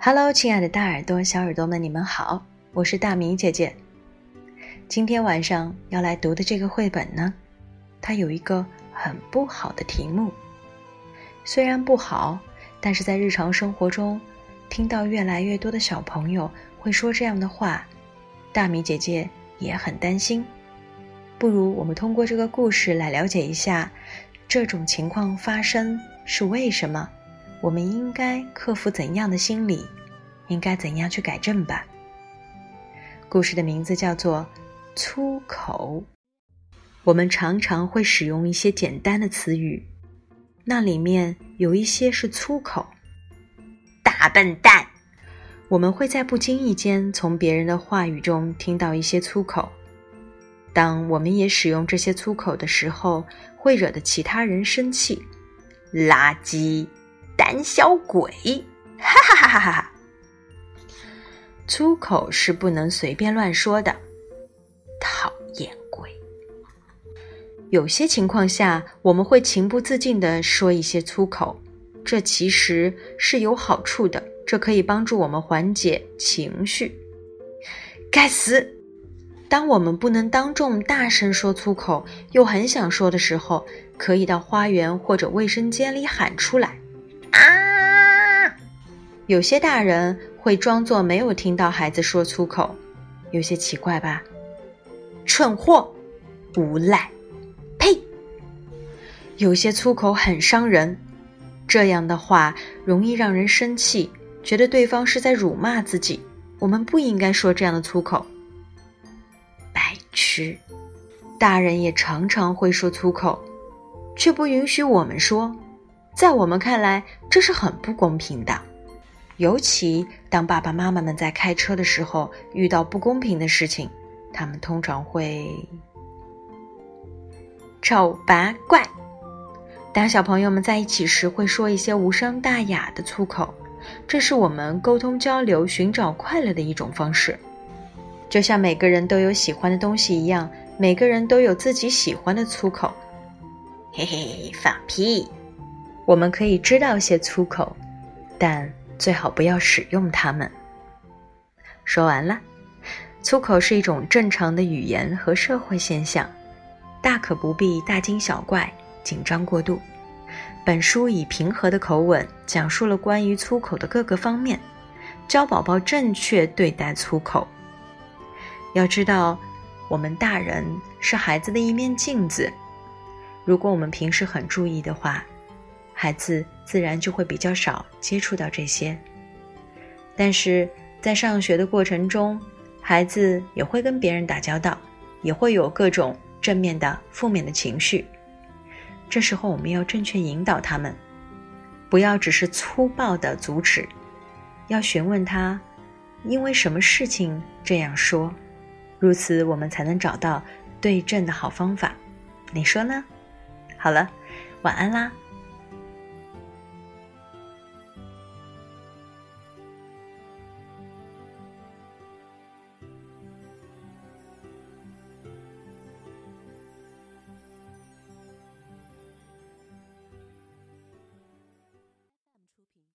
Hello，亲爱的大耳朵、小耳朵们，你们好，我是大米姐姐。今天晚上要来读的这个绘本呢，它有一个很不好的题目。虽然不好，但是在日常生活中，听到越来越多的小朋友会说这样的话，大米姐姐也很担心。不如我们通过这个故事来了解一下，这种情况发生是为什么。我们应该克服怎样的心理？应该怎样去改正吧？故事的名字叫做“粗口”。我们常常会使用一些简单的词语，那里面有一些是粗口。大笨蛋！我们会在不经意间从别人的话语中听到一些粗口。当我们也使用这些粗口的时候，会惹得其他人生气。垃圾！胆小鬼！哈哈哈哈哈哈！粗口是不能随便乱说的。讨厌鬼！有些情况下，我们会情不自禁地说一些粗口，这其实是有好处的，这可以帮助我们缓解情绪。该死！当我们不能当众大声说粗口，又很想说的时候，可以到花园或者卫生间里喊出来。啊！有些大人会装作没有听到孩子说粗口，有些奇怪吧？蠢货，无赖，呸！有些粗口很伤人，这样的话容易让人生气，觉得对方是在辱骂自己。我们不应该说这样的粗口。白痴！大人也常常会说粗口，却不允许我们说。在我们看来，这是很不公平的。尤其当爸爸妈妈们在开车的时候遇到不公平的事情，他们通常会丑八怪。当小朋友们在一起时，会说一些无伤大雅的粗口，这是我们沟通交流、寻找快乐的一种方式。就像每个人都有喜欢的东西一样，每个人都有自己喜欢的粗口。嘿嘿，放屁！我们可以知道些粗口，但最好不要使用它们。说完了，粗口是一种正常的语言和社会现象，大可不必大惊小怪、紧张过度。本书以平和的口吻讲述了关于粗口的各个方面，教宝宝正确对待粗口。要知道，我们大人是孩子的一面镜子，如果我们平时很注意的话。孩子自然就会比较少接触到这些，但是在上学的过程中，孩子也会跟别人打交道，也会有各种正面的、负面的情绪。这时候我们要正确引导他们，不要只是粗暴的阻止，要询问他因为什么事情这样说，如此我们才能找到对症的好方法。你说呢？好了，晚安啦。